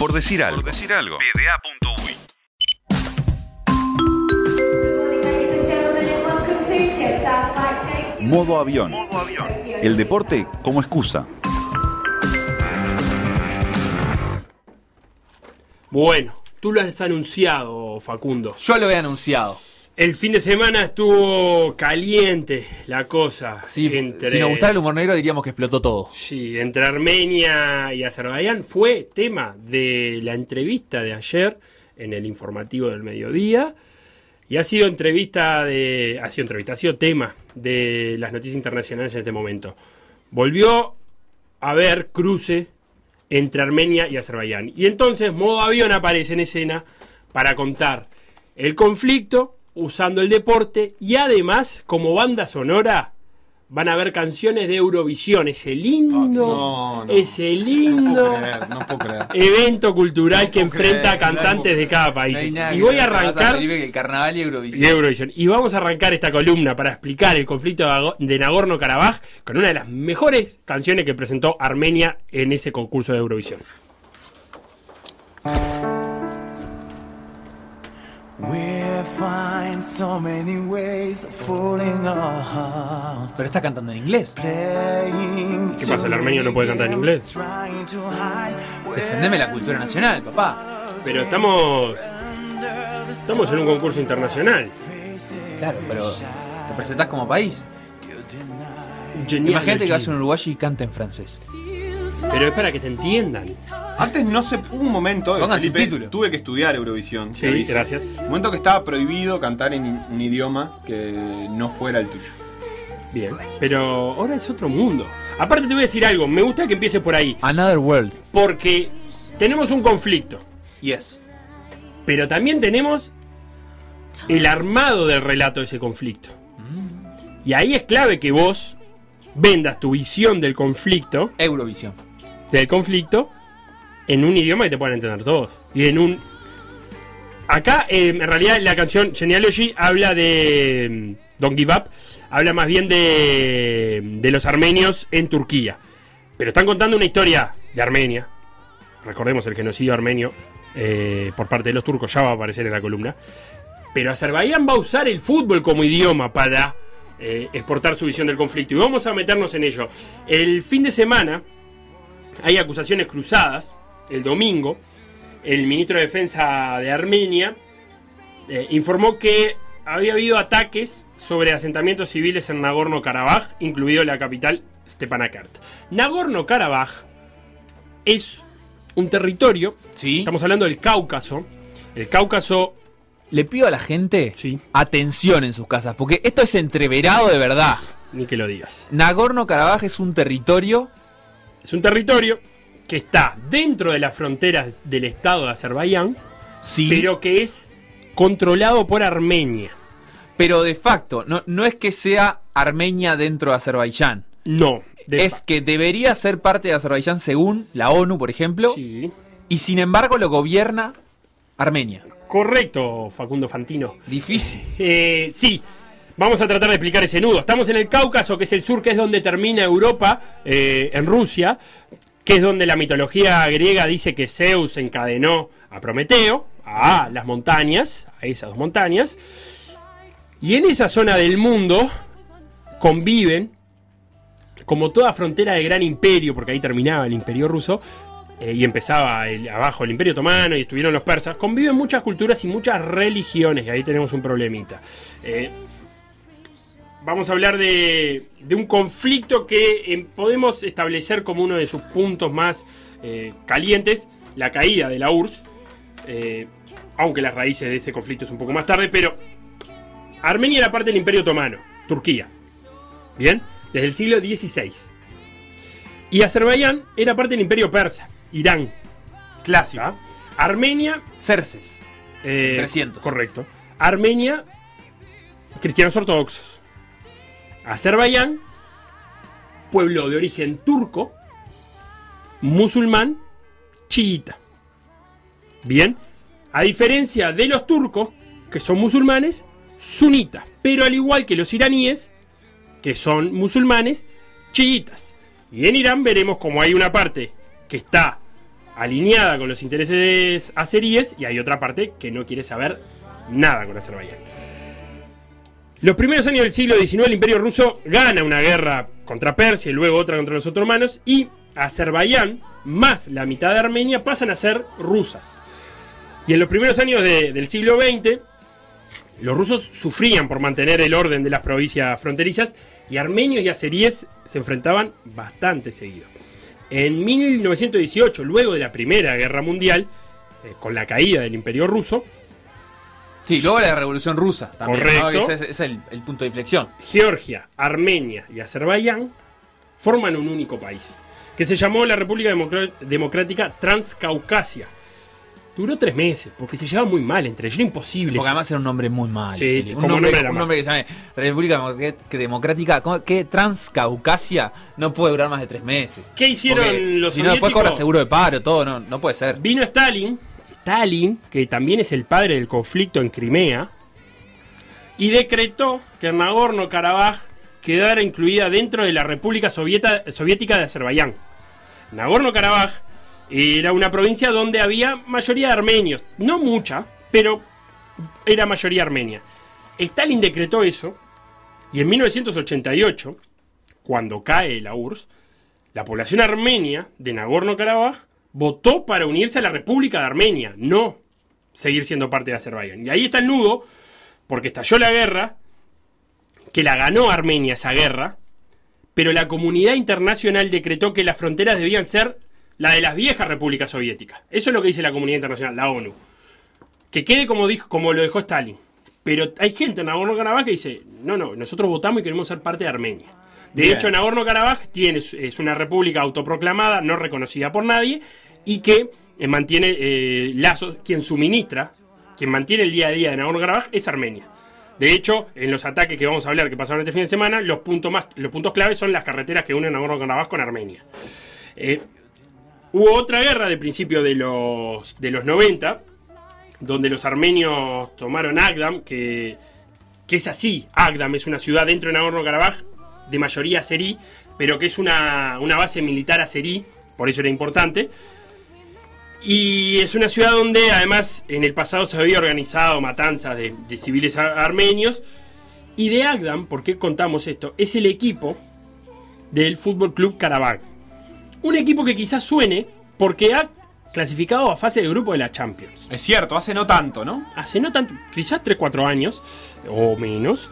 Por decir algo. Por decir algo. Modo avión. El deporte como excusa. Bueno, tú lo has anunciado, Facundo. Yo lo he anunciado. El fin de semana estuvo caliente la cosa. Sí, entre, Si nos gustara el humor negro diríamos que explotó todo. Sí, entre Armenia y Azerbaiyán fue tema de la entrevista de ayer en el informativo del mediodía. Y ha sido entrevista de. Ha sido entrevista, ha sido tema de las noticias internacionales en este momento. Volvió a haber cruce entre Armenia y Azerbaiyán. Y entonces modo avión aparece en escena para contar el conflicto usando el deporte y además como banda sonora van a haber canciones de Eurovisión, ese lindo, No, no. ese No lindo puedo creer, no puedo creer. evento cultural No que enfrenta a creer, cantantes de cada país. y voy a ver, arrancar el carnaval y Eurovisión. Y vamos a arrancar esta columna para explicar el conflicto de Nago- de Nagorno-Karabaj con una de las mejores canciones que presentó Armenia en ese concurso de Eurovisión. Pero está cantando en inglés. ¿Qué pasa, el armenio no puede cantar en inglés? Defendeme la cultura nacional, papá. Pero estamos estamos en un concurso internacional. Claro, pero te presentás como país. Genial, Imagínate que vas a un uruguayo y canta en francés. Pero es para que te entiendan. Antes no se. Hubo un momento, eh, Pongan Felipe, tuve que estudiar Eurovisión. Sí, gracias. Un momento que estaba prohibido cantar en un idioma que no fuera el tuyo. Bien. Pero ahora es otro mundo. Aparte te voy a decir algo, me gusta que empiece por ahí. Another World. Porque tenemos un conflicto. Yes. Pero también tenemos el armado del relato de ese conflicto. Y ahí es clave que vos vendas tu visión del conflicto, Eurovisión. Del conflicto, en un idioma que te puedan entender todos. Y en un. Acá, eh, en realidad, la canción Genealogy habla de. mm, Don't Give. Habla más bien de. de los armenios en Turquía. Pero están contando una historia de Armenia. Recordemos el genocidio armenio eh, por parte de los turcos, ya va a aparecer en la columna. Pero Azerbaiyán va a usar el fútbol como idioma para eh, exportar su visión del conflicto. Y vamos a meternos en ello. El fin de semana hay acusaciones cruzadas. El domingo, el ministro de Defensa de Armenia eh, informó que había habido ataques sobre asentamientos civiles en Nagorno-Karabaj, incluido la capital Stepanakert. Nagorno-Karabaj es un territorio, Sí. estamos hablando del Cáucaso. El Cáucaso, Le pido a la gente sí, atención en sus casas, porque esto es entreverado de verdad. ni que lo digas. Nagorno-Karabaj es un territorio. Es un territorio que está dentro de las fronteras del estado de Azerbaiyán, Sí. pero que es controlado por Armenia. pero de facto, no, no es que sea Armenia dentro de Azerbaiyán. No. de es que debería ser parte de Azerbaiyán según la ONU, por ejemplo, Sí. y sin embargo lo gobierna Armenia. Correcto, Facundo Fantino. Difícil. Eh, sí, vamos a tratar de explicar ese nudo. Estamos en el Cáucaso, que es el sur, que es donde termina Europa, eh, en Rusia, que es donde la mitología griega dice que Zeus encadenó a Prometeo, a las montañas, a esas dos montañas. Y en esa zona del mundo conviven, como toda frontera del gran imperio, porque ahí terminaba el imperio ruso, eh, y empezaba el- abajo el imperio otomano y estuvieron los persas, conviven muchas culturas y muchas religiones, y ahí tenemos un problemita. Eh, vamos a hablar de, de un conflicto que eh, podemos establecer como uno de sus puntos más eh, calientes, la caída de la URSS, eh, aunque las raíces de ese conflicto es un poco más tarde, pero Armenia era parte del imperio otomano, Turquía, ¿bien? Desde el siglo XVI. Y Azerbaiyán era parte del imperio persa, Irán. Clásico. ¿tá? Armenia Cerces. eh, 300. Correcto. Armenia, cristianos ortodoxos. Azerbaiyán, pueblo de origen turco, musulmán, chiita. Bien, a diferencia de los turcos, que son musulmanes, sunitas. Pero al igual que los iraníes, que son musulmanes, chiitas. Y en Irán veremos como hay una parte que está alineada con los intereses azeríes y hay otra parte que no quiere saber nada con Azerbaiyán. Los primeros años del siglo XIX el imperio ruso gana una guerra contra Persia y luego otra contra los otomanos y Azerbaiyán más la mitad de Armenia pasan a ser rusas. Y en los primeros años de- del siglo XX los rusos sufrían por mantener el orden de las provincias fronterizas y armenios y azeríes se enfrentaban bastante seguido. En 1918, luego de la Primera Guerra Mundial, eh, con la caída del Imperio Ruso, Sí, luego la Revolución Rusa también. ¿no? Correcto. Ese es, el, el punto de inflexión. Georgia, Armenia y Azerbaiyán forman un único país, que se llamó la República Democrática Transcaucasia. Duró tres meses, porque se llevaba muy mal entre ellos, era imposible. Porque además era un nombre muy malo. Sí, un nombre, era un nombre que se llame República Democ- Democrática, que Transcaucasia no puede durar más de tres meses. ¿Qué hicieron Porque los Si no, después cobra seguro de paro, todo, no, no puede ser. Vino Stalin, Stalin, que también es el padre del conflicto en Crimea, y decretó que Nagorno-Karabaj quedara incluida dentro de la República Soviética de Azerbaiyán. Nagorno-Karabaj era una provincia donde había mayoría de armenios, no mucha, pero era mayoría armenia. Stalin decretó eso, y en 1988, cuando cae la URSS, la población armenia de Nagorno-Karabaj votó para unirse a la República de Armenia, no seguir siendo parte de Azerbaiyán. Y ahí está el nudo, porque estalló la guerra, que la ganó Armenia esa guerra, pero la comunidad internacional decretó que las fronteras debían ser la de las viejas repúblicas soviéticas. Eso es lo que dice la comunidad internacional, la ONU. Que quede como, dijo, como lo dejó Stalin. Pero hay gente en Nagorno-Karabaj que dice, no, no, nosotros votamos y queremos ser parte de Armenia. De Bien. hecho, Nagorno-Karabaj es una república autoproclamada, no reconocida por nadie, y que eh, mantiene eh, lazos, quien suministra, quien mantiene el día a día de Nagorno-Karabaj es Armenia. De hecho, en los ataques que vamos a hablar que pasaron este fin de semana, los puntos, más, los puntos claves son las carreteras que unen Nagorno-Karabaj con Armenia. Eh, hubo otra guerra de principio de los, de los 90, donde los armenios tomaron Agdam, que, que es así. Agdam es una ciudad dentro de Nagorno-Karabaj de mayoría azerí, pero que es una, una base militar azerí, por eso era importante. Y es una ciudad donde además en el pasado se había organizado matanzas de, de civiles ar- armenios. Y de Agdam, ¿por qué contamos esto? Es el equipo del Fútbol Club Karabaj. Un equipo que quizás suene porque ha clasificado a fase de grupo de la Champions. Es cierto, hace no tanto, ¿no? Hace no tanto, quizás 3-4 años o menos,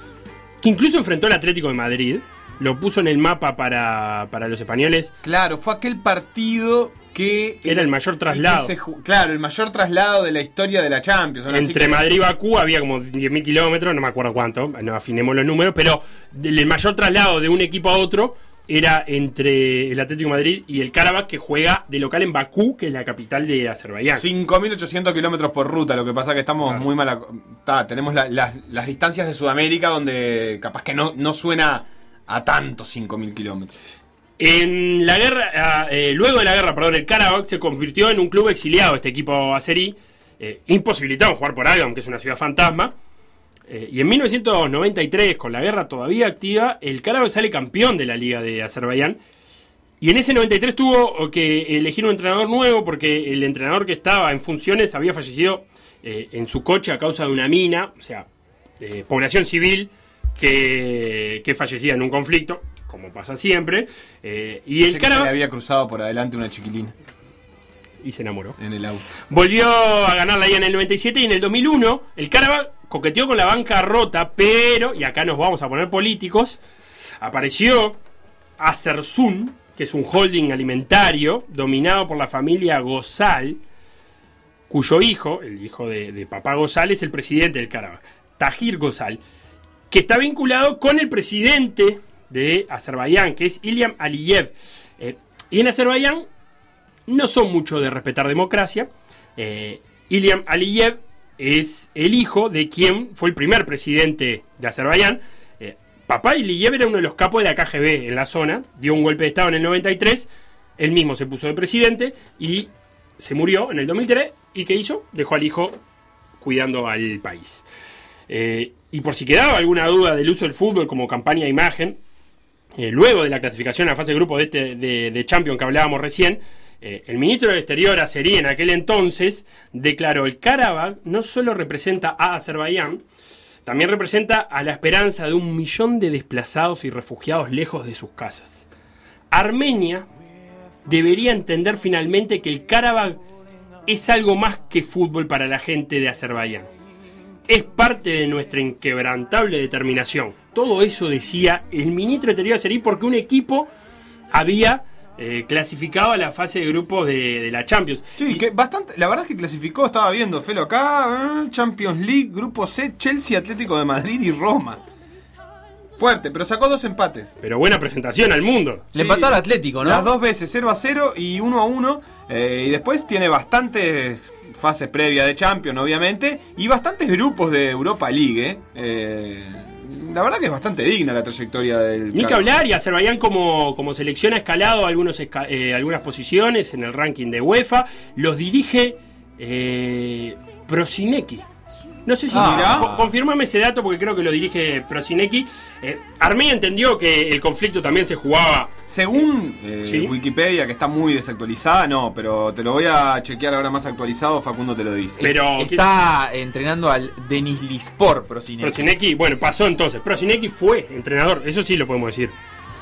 que incluso enfrentó al Atlético de Madrid, lo puso en el mapa para, para los españoles. Claro, fue aquel partido que... Era el mayor traslado. se claro, el mayor traslado de la historia de la Champions. Ahora Entre que- Madrid y Bakú había como 10.000 kilómetros, no me acuerdo cuánto, no afinemos los números, pero el mayor traslado de un equipo a otro era entre el Atlético de Madrid y el Karabakh que juega de local en Bakú, que es la capital de Azerbaiyán. 5.800 kilómetros por ruta, lo que pasa que estamos Claro. muy mal... ta, tenemos la- la- las distancias de Sudamérica donde capaz que no, no suena a tantos 5.000 kilómetros. En la guerra, ah, eh, luego de la guerra, perdón, el Karabakh se convirtió en un club exiliado, este equipo azerí, eh, imposibilitado jugar por Agam, que es una ciudad fantasma. Eh, y en 1993, con la guerra todavía activa, el Karabakh sale campeón de la Liga de Azerbaiyán. Y en ese 93 tuvo que elegir un entrenador nuevo porque el entrenador que estaba en funciones había fallecido eh, en su coche a causa de una mina, o sea, población civil que, que fallecía en un conflicto, como pasa siempre. eh, y el que se le había cruzado por adelante una chiquilina Y se enamoró. en el auto. Volvió a ganar la en el 97 y en el 2001 el Karabakh coqueteó con la banca rota, pero, y acá nos vamos a poner políticos, apareció Acersun, que es un holding alimentario dominado por la familia Gozal, cuyo hijo, el hijo de, de papá Gozal, es el presidente del Karabakh, Tahir Gozal, que está vinculado con el presidente de Azerbaiyán, que es Ilyam Aliyev. Eh, y en Azerbaiyán no son mucho de respetar democracia. Eh, Aliyev es el hijo de quien fue el primer presidente de Azerbaiyán. Eh, papá Aliyev era uno de los capos de la KGB en la zona, dio un golpe de Estado en el 93, él mismo se puso de presidente y se murió en el 2003. ¿Y qué hizo? Dejó al hijo cuidando al país. Eh, y por si quedaba alguna duda del uso del fútbol como campaña de imagen, eh, luego de la clasificación a fase de grupo de, este, de, Champions que hablábamos recién, Eh, el ministro del Exterior Azeri en aquel entonces declaró el Karabaj no solo representa a Azerbaiyán, también representa a la esperanza de un millón de desplazados y refugiados lejos de sus casas. Armenia debería entender finalmente que el Karabaj es algo más que fútbol para la gente de Azerbaiyán. Es parte de nuestra inquebrantable determinación. Todo eso decía el ministro de Exterior Azeri porque un equipo había eh, clasificado a la fase de grupos de, de la Champions. Sí, que bastante, la verdad es que clasificó, estaba viendo, Felo, acá, eh, Champions League, Grupo C, Chelsea, Atlético de Madrid y Roma. Fuerte, pero sacó dos empates. Pero buena presentación al mundo. Le empató al Atlético, ¿no? Las dos veces, 0 a 0 y 1 a 1. eh, y después tiene bastantes fases previas de Champions, obviamente, y bastantes grupos de Europa League. eh. Eh, la verdad que es bastante digna la trayectoria del. Ni que hablar, y Azerbaiyán como, como selección ha escalado algunos eh, algunas posiciones en el ranking de UEFA. Los dirige eh, Prosineki. No sé si Ah. Mirá, co- confirmame ese dato porque creo que lo dirige Prosineki. Eh, Armenia entendió que el conflicto también se jugaba. Según eh, Sí. Wikipedia, que está muy desactualizada, no, pero te lo voy a chequear ahora más actualizado, Facundo te lo dice. Pero Está entrenando al Denis Lispor, Prosineki. Prosineki, bueno, pasó entonces. Prosineki fue entrenador, eso sí lo podemos decir.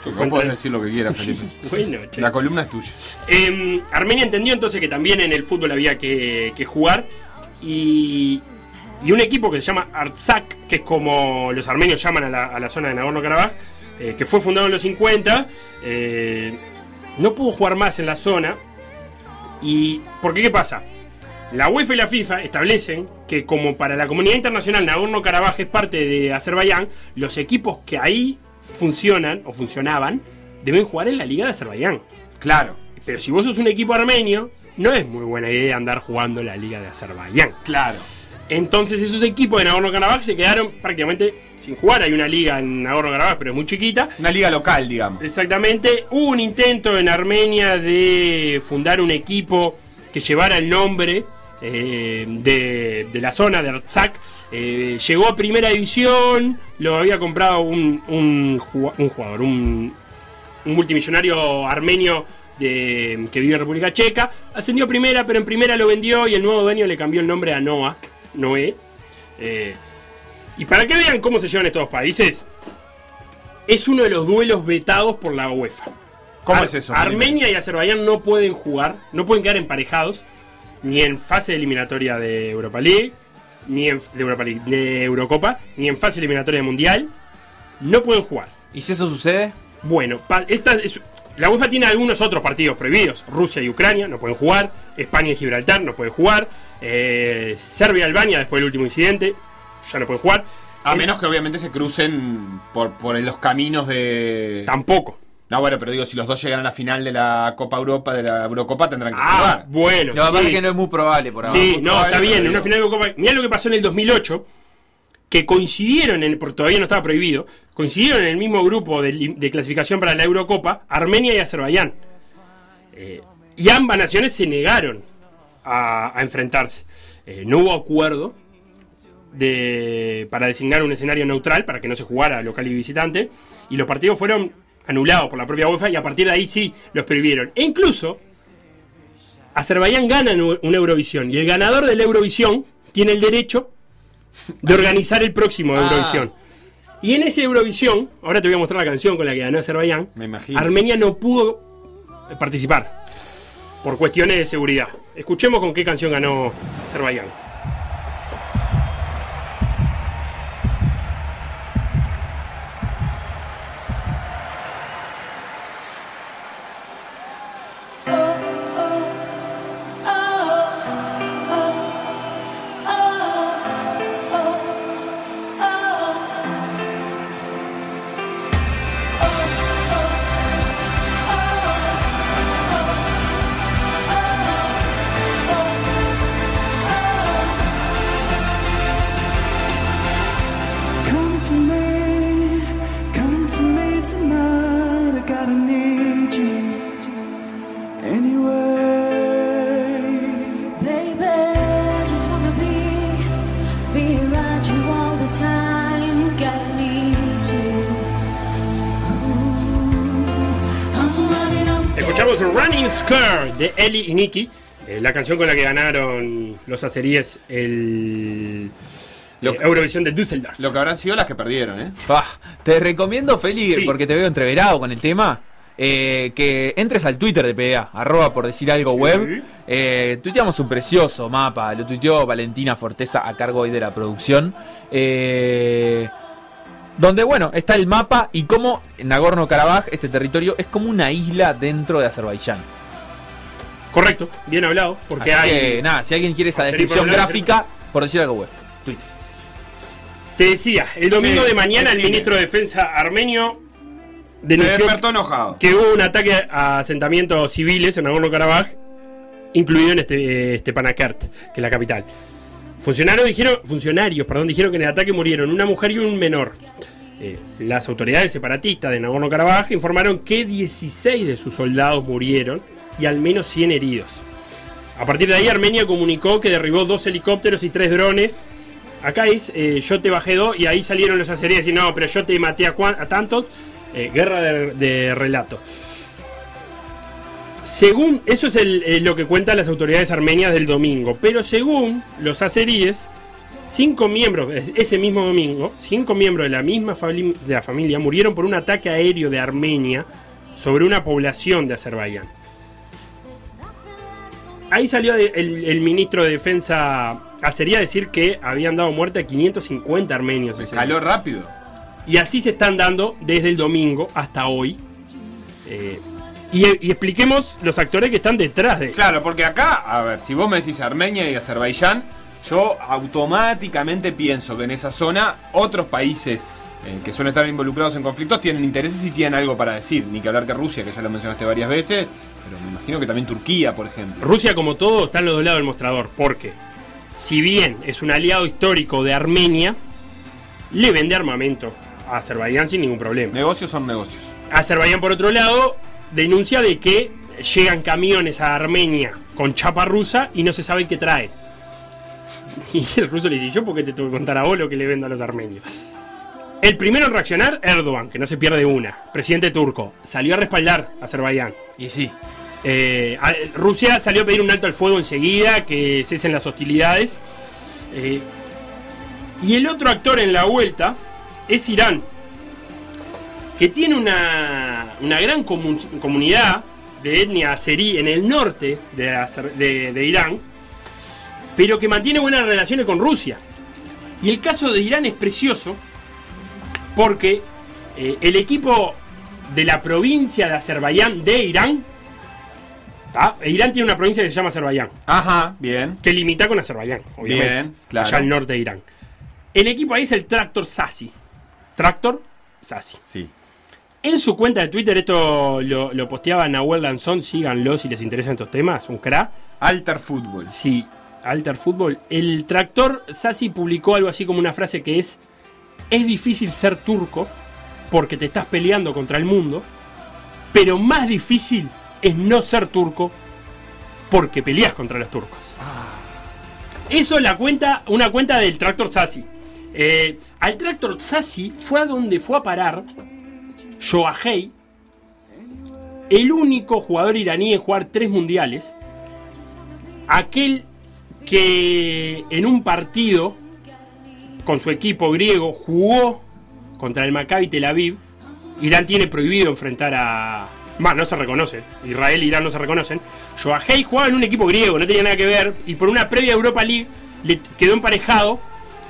Podés entrenador. decir lo que quieras, Felipe. Bueno, che. La columna es tuya. Eh, Armenia entendió entonces que también en el fútbol había que, que jugar y, y un equipo que se llama Artsakh, que es como los armenios llaman a la, a la zona de Nagorno-Karabaj, eh, que fue fundado en los 50, eh, no pudo jugar más en la zona. ¿Y por qué qué pasa? La UEFA y la FIFA establecen que como para la comunidad internacional Nagorno-Karabaj es parte de Azerbaiyán, los equipos que ahí funcionan o funcionaban deben jugar en la Liga de Azerbaiyán. Claro, Pero si vos sos un equipo armenio, no es muy buena idea andar jugando en la Liga de Azerbaiyán. claro. Entonces esos equipos de Nagorno-Karabaj se quedaron prácticamente sin jugar. Hay una liga en Nagorno-Karabaj, pero es muy chiquita. Una liga local, digamos. Exactamente. Hubo un intento en Armenia de fundar un equipo que llevara el nombre eh, de, de la zona de Artsakh. Eh, llegó a primera división, lo había comprado un, un ju- un jugador, un, un multimillonario armenio de- que vive en República Checa. Ascendió a primera, pero en primera lo vendió y el nuevo dueño le cambió el nombre a Noah, Noé. Eh, y para que vean cómo se llevan estos países, es uno de los duelos vetados por la UEFA. ¿Cómo Ar- es eso? Armenia y Azerbaiyán no pueden jugar, no pueden quedar emparejados, ni en fase eliminatoria de Europa League, ni en de Europa League, de Eurocopa, ni en fase eliminatoria de Mundial. No pueden jugar. ¿Y si eso sucede? Bueno, esta es- la UEFA tiene algunos otros partidos prohibidos. Rusia y Ucrania no pueden jugar. España y Gibraltar no pueden jugar. eh, Serbia y Albania, después del último incidente, ya no pueden jugar. A El- menos que obviamente se crucen por, por los caminos de. Tampoco. No, bueno, pero digo, si los dos llegan a la final de la Copa Europa, de la Eurocopa, tendrán que Ah, jugar. bueno. Lo que pasa sí. es que no es muy probable por ahora. Sí, no, probable, está bien, en una final de Copa. Mirá lo que pasó en el 2008, que coincidieron, en, porque todavía no estaba prohibido, coincidieron en el mismo grupo de, de clasificación para la Eurocopa, Armenia y Azerbaiyán. Eh, y ambas naciones se negaron a, a enfrentarse. Eh, no hubo acuerdo de, para designar un escenario neutral, para que no se jugara local y visitante, y los partidos fueron anulados por la propia UEFA y a partir de ahí sí los prohibieron. E incluso Azerbaiyán gana una Eurovisión y el ganador de la Eurovisión tiene el derecho de organizar el próximo Ah. Y en ese Eurovisión, ahora te voy a mostrar la canción con la que ganó Azerbaiyán, Me imagino. Armenia no pudo participar por cuestiones de seguridad. Escuchemos con qué canción ganó Azerbaiyán. De Eli y Nicky, eh, la canción con la que ganaron los azeríes el Lo- eh, Eurovisión de Düsseldorf. Lo que habrán sido las que perdieron, ¿eh? Te recomiendo, Feli, Sí. porque te veo entreverado con el tema, eh, que entres al Twitter de PDA, arroba por decir algo web. Eh, tuiteamos un precioso mapa, lo tuiteó Valentina Forteza a cargo hoy de la producción. eh, donde, bueno, está el mapa y cómo Nagorno-Karabaj, este territorio, es como una isla dentro de Azerbaiyán. Correcto, bien hablado, porque Así hay... que, nada, si alguien quiere esa descripción hablar, gráfica, por decir algo web, Twitter. Te decía, el domingo Sí, de mañana el ministro de Defensa armenio denunció que hubo un ataque a asentamientos civiles en Nagorno-Karabaj, incluido en este, eh, Stepanakert, que es la capital. Funcionarios dijeron, funcionarios perdón, dijeron que en el ataque murieron una mujer y un menor. Eh, las autoridades separatistas de Nagorno-Karabaj informaron que 16 de sus soldados murieron y al menos 100 heridos. A partir de ahí Armenia comunicó que derribó dos helicópteros y tres drones. Acá es, eh, yo te bajé dos y ahí salieron los azeríes y no, pero yo te maté a, tantos. Eh, guerra de, relato. Según, eso es eh, lo que cuentan las autoridades armenias del domingo, pero según los azeríes, cinco miembros, es- ese mismo domingo, cinco miembros de la misma de la familia murieron por un ataque aéreo de Armenia sobre una población de Azerbaiyán. Ahí salió el, el ministro de Defensa azerí a decir que habían dado muerte a 550 armenios. Escaló rápido. y así se están dando desde el domingo hasta hoy. Eh, y, y expliquemos los actores que están detrás de Claro, porque acá, a ver, si vos me decís Armenia y Azerbaiyán, yo automáticamente pienso que en esa zona otros países eh, que suelen estar involucrados en conflictos tienen intereses y tienen algo para decir. Ni que hablar que Rusia, que ya lo mencionaste varias veces, pero me imagino que también Turquía, por ejemplo. Rusia, como todo, está en los dos lados del mostrador. Porque, si bien es un aliado histórico de Armenia, le vende armamento a Azerbaiyán sin ningún problema. Negocios son negocios. Azerbaiyán, por otro lado, denuncia de que llegan camiones a Armenia con chapa rusa y no se sabe qué trae. Y el ruso le dice, ¿yo por qué te tengo que contar a vos lo que le vendo a los armenios? El primero en reaccionar, Erdogan, que no se pierde una, presidente turco, salió a respaldar a Azerbaiyán. Y sí, Eh, Rusia salió a pedir un alto al fuego enseguida, que cesen las hostilidades. Eh, y el otro actor en la vuelta es Irán, que tiene una, una gran comu- comunidad de etnia azerí en el norte de, Azer- de- de Irán, pero que mantiene buenas relaciones con Rusia. Y el caso de Irán es precioso porque eh, el equipo de la provincia de Azerbaiyán de Irán, ¿tá? Irán tiene una provincia que se llama Azerbaiyán, Ajá, bien. que limita con Azerbaiyán, obviamente, Bien, claro. allá al norte de Irán. El equipo ahí es el Tractor Sasi. Tractor Sasi. Sí. En su cuenta de Twitter, esto lo, lo posteaba Nahuel Lanzón, síganlo si les interesan estos temas, un crack. Alter Fútbol. Sí, Alter Fútbol. El tractor Sassi publicó algo así como una frase que es: Es difícil ser turco porque te estás peleando contra el mundo, pero más difícil es no ser turco porque peleas contra los turcos. Eso es la cuenta, una cuenta del tractor Sassi. Eh, al tractor Sassi fue a donde fue a parar Joahei, el único jugador iraní en jugar tres mundiales aquel que en un partido con su equipo griego jugó contra el Maccabi Tel Aviv. Irán tiene prohibido enfrentar a. Más, no se reconocen. Israel e Irán no se reconocen. Joahei jugaba en un equipo griego, no tenía nada que ver. Y por una previa Europa League le quedó emparejado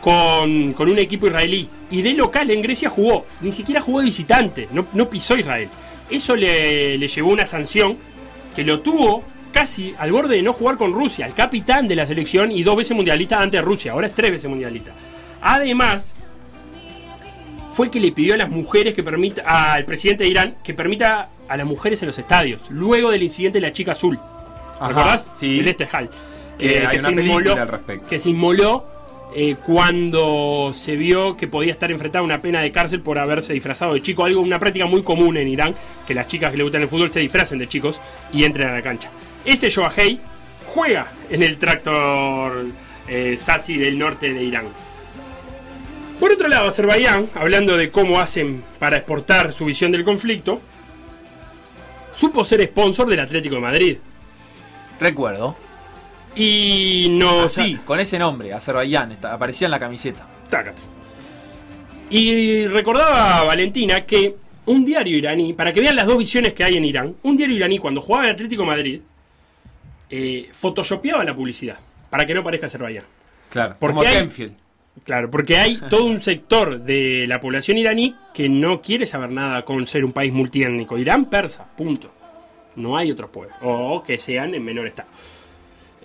con, con un equipo israelí. Y de local en Grecia jugó. Ni siquiera jugó visitante. No, no pisó Israel. Eso le, le llevó una sanción que lo tuvo casi al borde de no jugar con Rusia, el capitán de la selección y dos veces mundialista antes de Rusia, ahora es tres veces mundialista. Además, fue el que le pidió a las mujeres que permita, al presidente de Irán, que permita a las mujeres en los estadios, luego del incidente de la chica azul. Ajá, ¿Recordás? sí. El este Hall. Que se inmoló- al respecto. Que se inmoló eh, cuando se vio que podía estar enfrentada a una pena de cárcel por haberse disfrazado de chico. Algo, una práctica muy común en Irán, que las chicas que le gustan el fútbol se disfracen de chicos y entren a la cancha. Ese Joahei juega en el tractor eh, Sasi del norte de Irán. Por otro lado, Azerbaiyán, hablando de cómo hacen para exportar su visión del conflicto, supo ser sponsor del Atlético de Madrid. Recuerdo. Y no. Así, con ese nombre, Azerbaiyán, aparecía en la camiseta. Tácate. Y recordaba Valentina que un diario iraní, para que vean las dos visiones que hay en Irán, un diario iraní cuando jugaba en Atlético de Madrid, eh, photoshopeaba la publicidad para que no parezca Azerbaiyán. Claro, Porque como hay- Kenfield. Claro, porque hay todo un sector de la población iraní que no quiere saber nada con ser un país multiétnico. Irán persa, punto. No hay otros pueblos. O que sean en menor estado.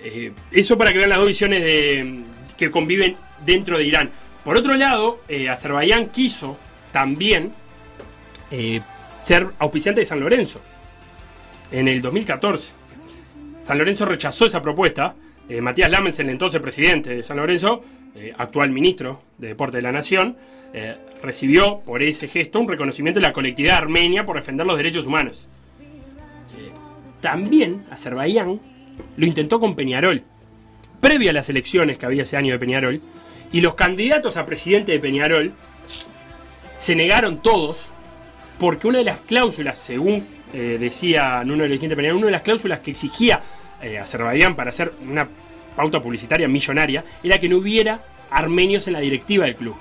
Eh, eso para que vean las dos visiones de, que conviven dentro de Irán. Por otro lado, eh, Azerbaiyán quiso también eh, ser auspiciante de San Lorenzo en el 2014. San Lorenzo rechazó esa propuesta. Eh, Matías Lamens, el entonces presidente de San Lorenzo, eh, actual ministro de Deporte de la Nación, eh, recibió por ese gesto un reconocimiento de la colectividad armenia por defender los derechos humanos. También Azerbaiyán lo intentó con Peñarol, previo a las elecciones que había ese año de Peñarol, y los candidatos a presidente de Peñarol se negaron todos porque una de las cláusulas, según decía uno de los dirigentes de Peñarol, una de las cláusulas que exigía eh, Azerbaiyán para hacer una pauta publicitaria millonaria era que no hubiera armenios en la directiva del club.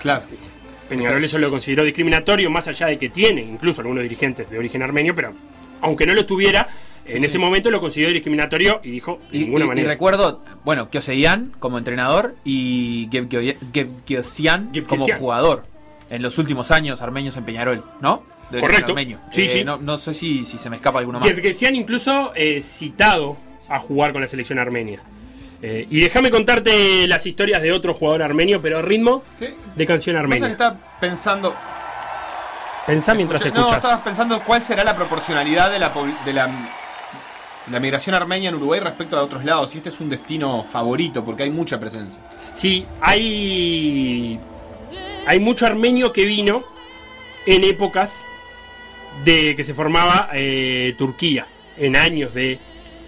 Claro. Peñarol eso lo consideró discriminatorio, más allá de que tiene incluso algunos dirigentes de origen armenio, pero aunque no lo tuviera, en ese momento lo consideró discriminatorio y dijo de Y, ninguna y- y manera. recuerdo, bueno, Kyoseyan como entrenador y Gebgiosian como jugador en los últimos años armenios en Peñarol, ¿no? De Correcto. Sí, Eh, sí. No, no sé si, si se me escapa alguno más. Que, que se han incluso eh, citado a jugar con la selección armenia. Eh, y déjame contarte las historias de otro jugador armenio, pero a ritmo ¿Qué? de canción Pasa que armenia. estaba pensando. Pensá mientras Escuché- No, escuchas. estabas pensando cuál será la proporcionalidad de la, de la, la migración armenia en Uruguay respecto a otros lados. Y este es un destino favorito porque hay mucha presencia. Sí, hay. Hay mucho armenio que vino en épocas de que se formaba eh, Turquía, en años de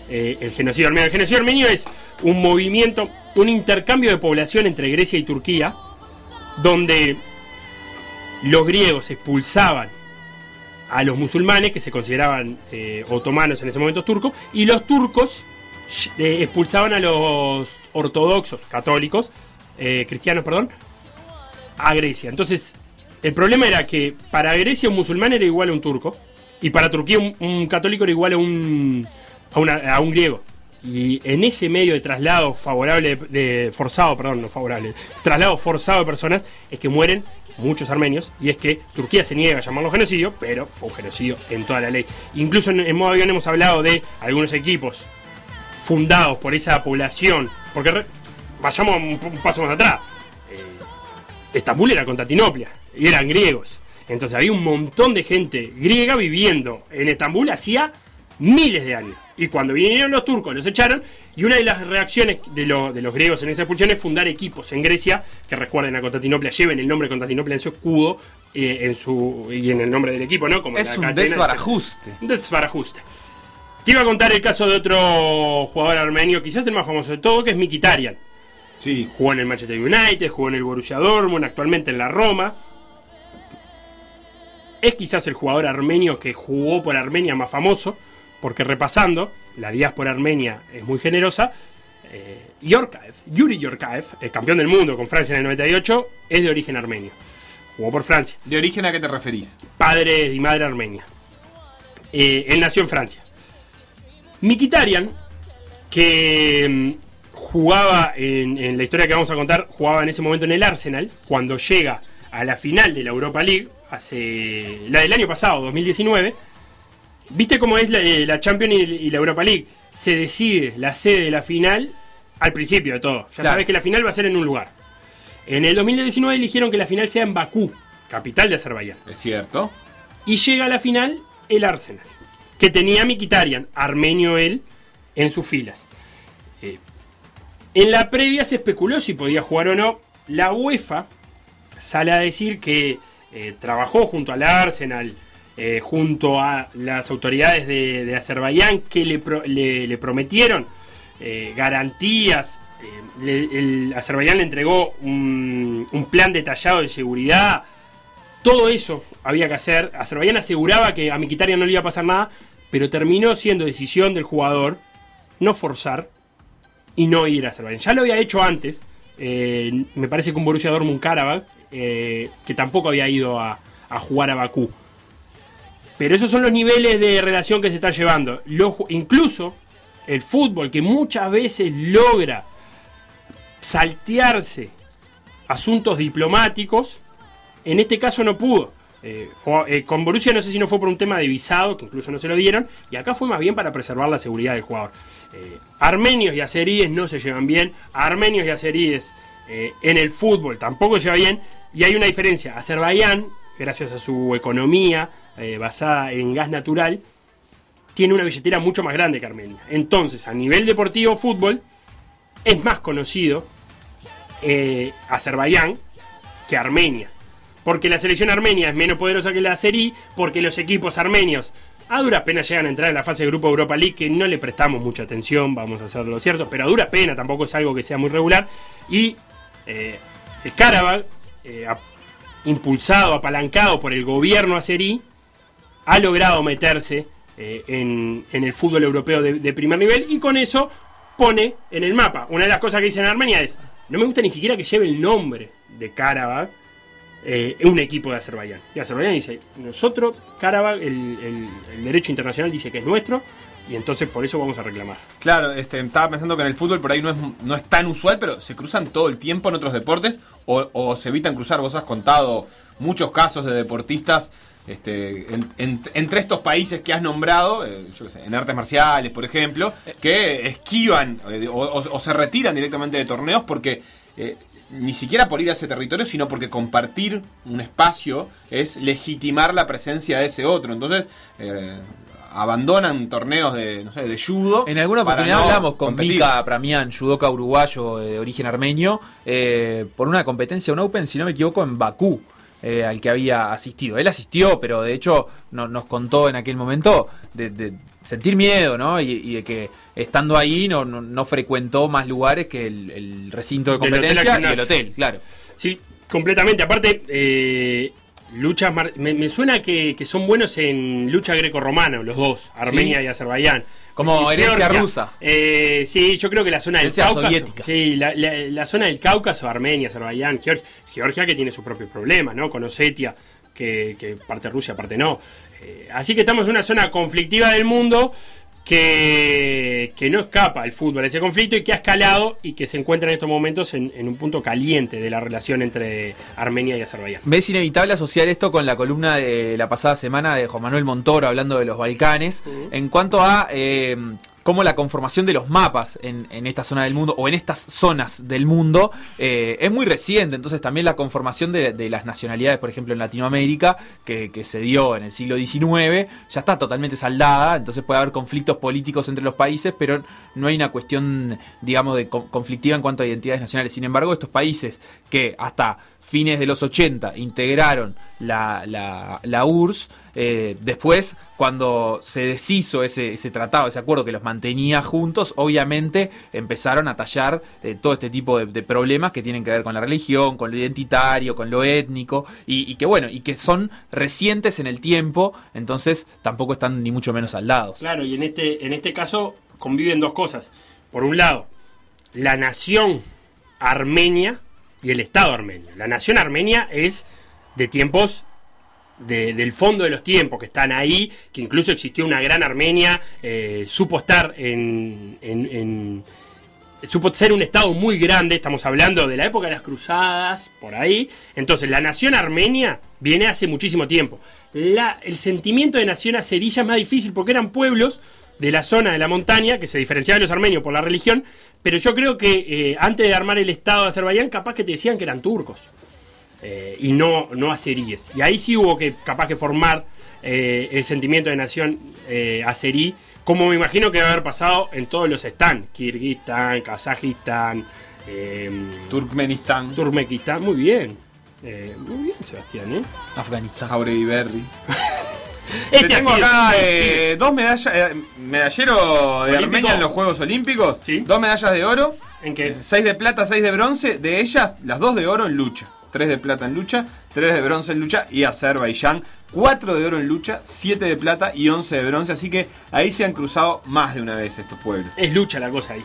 eh, el genocidio armenio. El genocidio armenio es un movimiento, un intercambio de población entre Grecia y Turquía, donde los griegos expulsaban a los musulmanes que se consideraban eh, otomanos en ese momento turcos y los turcos expulsaban a los ortodoxos católicos cristianos perdón a Grecia entonces el problema era que para Grecia un musulmán era igual a un turco y para Turquía un, católico era igual a un a, un griego. Y en ese medio de traslado favorable forzado perdón no favorable traslado forzado de personas es que mueren muchos armenios y es que Turquía se niega a llamarlo genocidio pero fue un genocidio en toda la ley. Incluso en, en modo avión hemos hablado de algunos equipos fundados por esa población porque vayamos un paso más atrás. Eh, Estambul era Constantinopla y eran griegos. Entonces había un montón de gente griega viviendo en Estambul hacía miles de años. Y cuando vinieron los turcos los echaron y una de las reacciones de, lo- de los griegos en esa expulsión es fundar equipos en Grecia que recuerden a Constantinopla, lleven el nombre de Constantinopla en su escudo eh, en su, y en el nombre del equipo, ¿no? Como es la un cadena, desbarajuste. un desbarajuste. Te iba a contar el caso de otro jugador armenio, quizás el más famoso de todo, que es Mikitarian. Sí. Jugó en el Manchester United, jugó en el Borussia Dortmund, actualmente en la Roma. Es quizás el jugador armenio que jugó por Armenia más famoso, porque repasando, la diáspora armenia es muy generosa. Eh, Yorkaev, Yuri Yorkaev, el campeón del mundo con Francia en el 98, es de origen armenio. Jugó por Francia ¿De origen a qué te referís? padre y madre armenia. Eh, él nació en Francia. Mikitarian, que mm, jugaba en, en la historia que vamos a contar, jugaba en ese momento en el Arsenal, cuando llega a la final de la Europa League, hace la del año pasado, 2019. ¿Viste cómo es la, eh, la Champions y, y la Europa League? Se decide la sede de la final al principio de todo. Ya Claro. sabes que la final va a ser en un lugar. En el 2019 eligieron que la final sea en Bakú, capital de Azerbaiyán. Es cierto. Y llega a la final el Arsenal, que tenía a Mikitarian, armenio él, en sus filas. Eh, en la previa se especuló si podía jugar o no. La UEFA sale a decir que eh, trabajó junto al Arsenal, eh, junto a las autoridades de, Azerbaiyán, que le, le- prometieron eh, garantías. el Azerbaiyán le entregó un, un plan detallado de seguridad todo eso había que hacer. Azerbaiyán aseguraba que a Miquitarian no le iba a pasar nada, pero terminó siendo decisión del jugador no forzar y no ir a Azerbaiyán. Ya lo había hecho antes, me parece con Borussia Dortmund Karabakh, eh, que tampoco había ido a, jugar a Bakú. Pero esos son los niveles de relación que se están llevando. Incluso el fútbol, que muchas veces logra saltearse asuntos diplomáticos, en este caso no pudo. Eh, eh, con Borussia no sé si no fue por un tema de visado, que incluso no se lo dieron, y acá fue más bien para preservar la seguridad del jugador. Armenios y azeríes no se llevan bien, armenios y azeríes en el fútbol tampoco se llevan bien, y hay una diferencia. Azerbaiyán, gracias a su economía eh, basada en gas natural, tiene una billetera mucho más grande que Armenia. Entonces, a nivel deportivo fútbol, es más conocido eh, Azerbaiyán que Armenia. Porque la selección armenia es menos poderosa que la Serie, porque los equipos armenios a duras penas llegan a entrar en la fase de grupo Europa League, que no le prestamos mucha atención, vamos a hacerlo cierto, pero a duras penas tampoco es algo que sea muy regular. Y eh, el Karabakh, eh, impulsado, apalancado por el gobierno azerí, ha logrado meterse eh, en, el fútbol europeo de, primer nivel y con eso pone en el mapa. Una de las cosas que dicen en Armenia es, no me gusta ni siquiera que lleve el nombre de Karabakh eh, un equipo de Azerbaiyán. Y Azerbaiyán dice, nosotros, Karabakh, el- el derecho internacional dice que es nuestro y entonces por eso vamos a reclamar. Claro, este, estaba pensando que en el fútbol por ahí no es, no es tan usual, pero se cruzan todo el tiempo en otros deportes o, o se evitan cruzar. Vos has contado muchos casos de deportistas este, en- en- entre estos países que has nombrado, eh, yo qué sé, en artes marciales, por ejemplo, que esquivan eh, o, se retiran directamente de torneos porque eh, ni siquiera por ir a ese territorio, sino porque compartir un espacio es legitimar la presencia de ese otro. Entonces, eh, abandonan torneos de, no sé, de judo. En alguna oportunidad no hablamos con competir. Mika Pramian, judoka uruguayo de origen armenio, eh, por una competencia, un Open, si no me equivoco, en Bakú, eh, al que había asistido. Él asistió, pero de hecho no- nos contó en aquel momento de, de sentir miedo, ¿no? Y, y de que estando ahí no, no, no frecuentó más lugares que el, el recinto de competencia y el hotel, claro. Sí, completamente. Aparte, eh, luchas mar- me, me suena que, que son buenos en lucha greco-romana, los dos, Armenia Sí. y Azerbaiyán. Como herencia rusa. Eh, sí, yo creo que la zona del Cáucaso. soviética. Sí, la, la- la zona del Cáucaso, Armenia, Azerbaiyán, Georgia, Georgia que tiene sus propios problemas, ¿no? Con Osetia, que, que parte Rusia, parte no. Eh, así que estamos en una zona conflictiva del mundo que, que no escapa el fútbol a ese conflicto y que ha escalado y que se encuentra en estos momentos en, en un punto caliente de la relación entre Armenia y Azerbaiyán. ¿Ves inevitable asociar esto con la columna de la pasada semana de Juan Manuel Montoro hablando de los Balcanes? En cuanto a eh, cómo la conformación de los mapas en, esta zona del mundo o en estas zonas del mundo eh, es muy reciente. Entonces también la conformación de, las nacionalidades, por ejemplo en Latinoamérica, que, que se dio en el siglo XIX, ya está totalmente saldada. Entonces puede haber conflictos políticos entre los países, pero no hay una cuestión, digamos, de co- conflictiva en cuanto a identidades nacionales. Sin embargo, estos países que hasta fines de los 80 integraron la, la, la URSS, eh, después cuando se deshizo ese, ese tratado, ese acuerdo que los mantenía juntos, obviamente empezaron a tallar eh, todo este tipo de, problemas que tienen que ver con la religión, con lo identitario, con lo étnico, y, y que bueno, y que son recientes en el tiempo, entonces tampoco están ni mucho menos saldados. Claro, y en este, en este caso conviven dos cosas. Por un lado, la nación armenia y el Estado armenio. La nación armenia es de tiempos de- del fondo de los tiempos, que están ahí, que incluso existió una gran Armenia, eh, supo estar en, supo ser un estado muy grande, estamos hablando de la época de las cruzadas, por ahí. Entonces, la nación armenia viene hace muchísimo tiempo. El sentimiento de nación azería es más difícil porque eran pueblos de la zona de la montaña que se diferenciaban los armenios por la religión, pero yo creo que eh, antes de armar el estado de Azerbaiyán, capaz que te decían que eran turcos eh, y no, no azeríes. Y ahí sí hubo que capaz que formar eh, el sentimiento de nación eh, azerí, como me imagino que debe haber pasado en todos los están, Kirguistán, Kazajistán, eh, Turkmenistán, Turkmenistán, muy bien. Eh, muy bien, Sebastián, ¿eh? Afganistán. Jauregui Berry. Este Te tengo acá eh, dos medallas, eh, medallero de Olímpico. Armenia en los Juegos Olímpicos, Sí. dos medallas de oro, ¿En qué? seis de plata, seis de bronce, de ellas las dos de oro en lucha. 3 de plata en lucha, 3 de bronce en lucha y Azerbaiyán 4 de oro en lucha, 7 de plata y 11 de bronce. Así que ahí se han cruzado más de una vez estos pueblos. Es lucha la cosa ahí.